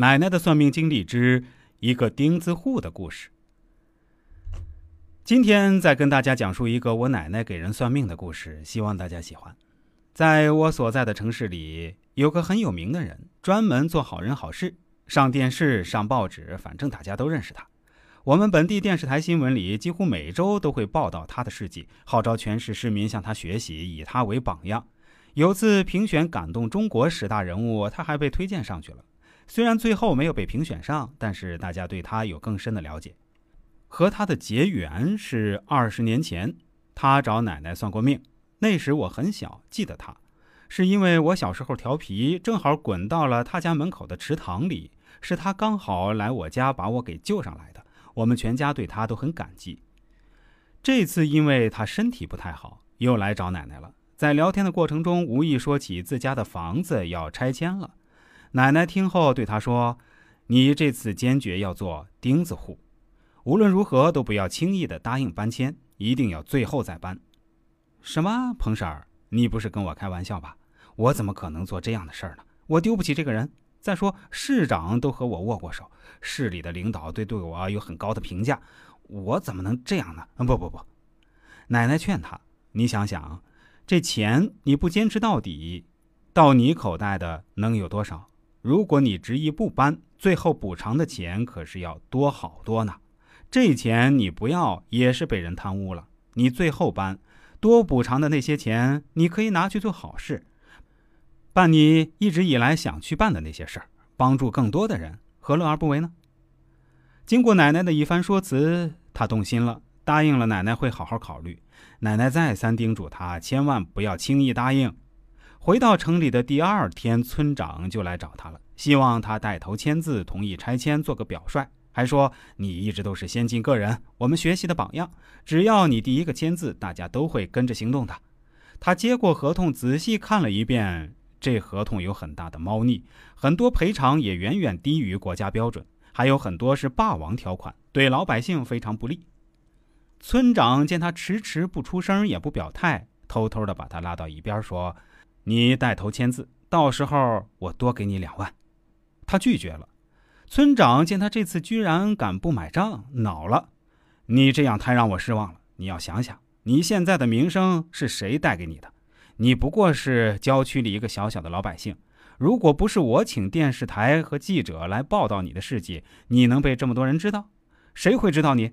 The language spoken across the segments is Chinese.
奶奶的算命经历之一个钉子户的故事。今天再跟大家讲述一个我奶奶给人算命的故事，希望大家喜欢。在我所在的城市里，有个很有名的人，专门做好人好事，上电视、上报纸，反正大家都认识他。我们本地电视台新闻里几乎每周都会报道他的事迹，号召全市市民向他学习，以他为榜样。有次评选感动中国十大人物，他还被推荐上去了。虽然最后没有被评选上，但是大家对他有更深的了解。和他的结缘是二十年前，他找奶奶算过命。那时我很小，记得他，是因为我小时候调皮，正好滚到了他家门口的池塘里，是他刚好来我家把我给救上来的。我们全家对他都很感激。这次因为他身体不太好，又来找奶奶了。在聊天的过程中，无意说起自家的房子要拆迁了。奶奶听后对他说：“你这次坚决要做钉子户，无论如何都不要轻易的答应搬迁，一定要最后再搬。”什么，彭婶儿，你不是跟我开玩笑吧？我怎么可能做这样的事儿呢？我丢不起这个人。再说市长都和我握过手，市里的领导对对我有很高的评价，我怎么能这样呢？不不不，奶奶劝他：“你想想，这钱你不坚持到底，到你口袋的能有多少？”如果你执意不搬，最后补偿的钱可是要多好多呢。这钱你不要也是被人贪污了。你最后搬，多补偿的那些钱，你可以拿去做好事，办你一直以来想去办的那些事儿，帮助更多的人，何乐而不为呢？经过奶奶的一番说辞，他动心了，答应了奶奶会好好考虑。奶奶再三叮嘱他，千万不要轻易答应。回到城里的第二天，村长就来找他了，希望他带头签字同意拆迁，做个表率。还说你一直都是先进个人，我们学习的榜样。只要你第一个签字，大家都会跟着行动的。他接过合同，仔细看了一遍，这合同有很大的猫腻，很多赔偿也远远低于国家标准，还有很多是霸王条款，对老百姓非常不利。村长见他迟迟不出声，也不表态，偷偷的把他拉到一边说。你带头签字，到时候我多给你两万。他拒绝了。村长见他这次居然敢不买账，恼了。你这样太让我失望了。你要想想，你现在的名声是谁带给你的？你不过是郊区里一个小小的老百姓。如果不是我请电视台和记者来报道你的事迹，你能被这么多人知道？谁会知道你？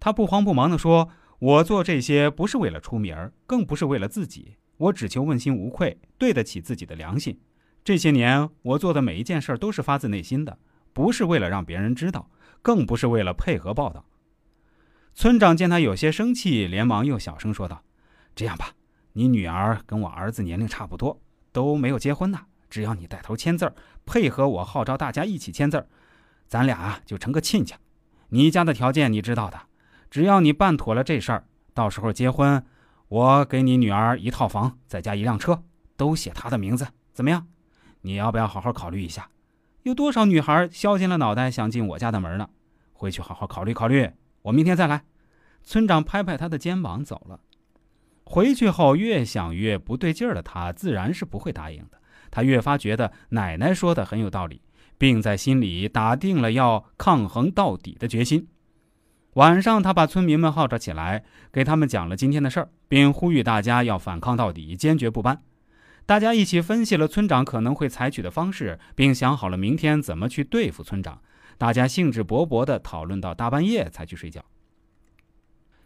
他不慌不忙地说：“我做这些不是为了出名更不是为了自己。”我只求问心无愧，对得起自己的良心。这些年我做的每一件事都是发自内心的，不是为了让别人知道，更不是为了配合报道。村长见他有些生气，连忙又小声说道：“这样吧，你女儿跟我儿子年龄差不多，都没有结婚呢。只要你带头签字儿配合我号召大家一起签字儿咱俩就成个亲家。你家的条件你知道的，只要你办妥了这事儿，到时候结婚。”我给你女儿一套房，再加一辆车，都写她的名字，怎么样？你要不要好好考虑一下？有多少女孩削尖了脑袋想进我家的门呢？回去好好考虑考虑，我明天再来。村长拍拍他的肩膀走了。回去后越想越不对劲儿的他，自然是不会答应的。他越发觉得奶奶说的很有道理，并在心里打定了要抗衡到底的决心。晚上，他把村民们号召起来，给他们讲了今天的事儿，并呼吁大家要反抗到底，坚决不搬。大家一起分析了村长可能会采取的方式，并想好了明天怎么去对付村长。大家兴致勃勃地讨论到大半夜才去睡觉。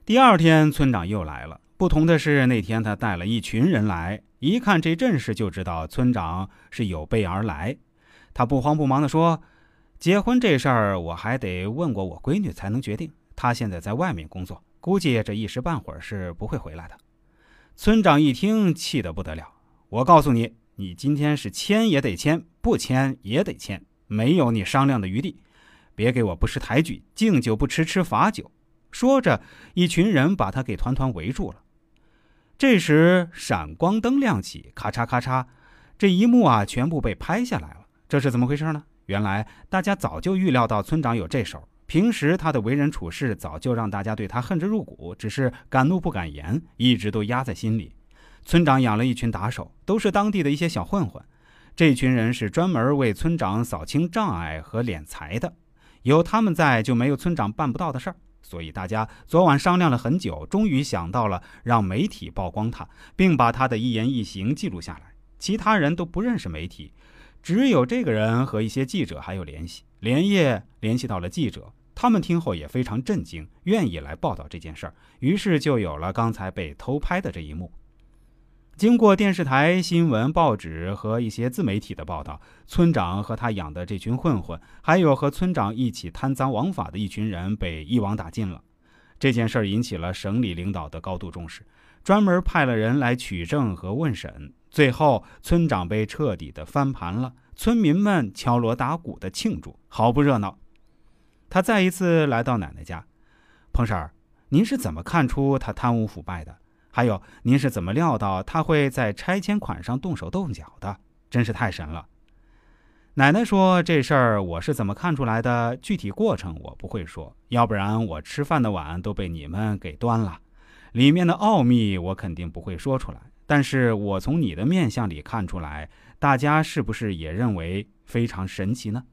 第二天，村长又来了，不同的是，那天他带了一群人来，一看这阵势就知道村长是有备而来。他不慌不忙地说：“结婚这事儿，我还得问过我闺女才能决定。”他现在在外面工作，估计这一时半会儿是不会回来的。村长一听，气得不得了。我告诉你，你今天是签也得签，不签也得签，没有你商量的余地。别给我不识抬举，敬酒不吃吃罚酒。说着，一群人把他给团团围住了。这时，闪光灯亮起，咔嚓咔嚓，这一幕啊，全部被拍下来了。这是怎么回事呢？原来大家早就预料到村长有这手。平时他的为人处事早就让大家对他恨之入骨，只是敢怒不敢言，一直都压在心里。村长养了一群打手，都是当地的一些小混混。这群人是专门为村长扫清障碍和敛财的，有他们在，就没有村长办不到的事儿。所以大家昨晚商量了很久，终于想到了让媒体曝光他，并把他的一言一行记录下来。其他人都不认识媒体，只有这个人和一些记者还有联系，连夜联系到了记者。他们听后也非常震惊，愿意来报道这件事儿，于是就有了刚才被偷拍的这一幕。经过电视台、新闻、报纸和一些自媒体的报道，村长和他养的这群混混，还有和村长一起贪赃枉法的一群人被一网打尽了。这件事儿引起了省里领导的高度重视，专门派了人来取证和问审。最后，村长被彻底的翻盘了，村民们敲锣打鼓的庆祝，好不热闹。他再一次来到奶奶家，彭婶儿，您是怎么看出他贪污腐败的？还有，您是怎么料到他会在拆迁款上动手动脚的？真是太神了！奶奶说：“这事儿我是怎么看出来的？具体过程我不会说，要不然我吃饭的碗都被你们给端了。里面的奥秘我肯定不会说出来。但是我从你的面相里看出来，大家是不是也认为非常神奇呢？”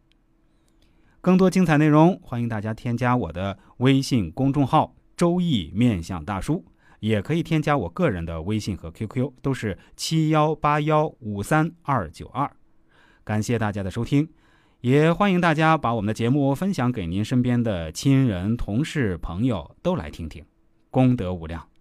更多精彩内容，欢迎大家添加我的微信公众号“周易面相大叔”，也可以添加我个人的微信和 QQ，都是七幺八幺五三二九二。感谢大家的收听，也欢迎大家把我们的节目分享给您身边的亲人、同事、朋友，都来听听，功德无量。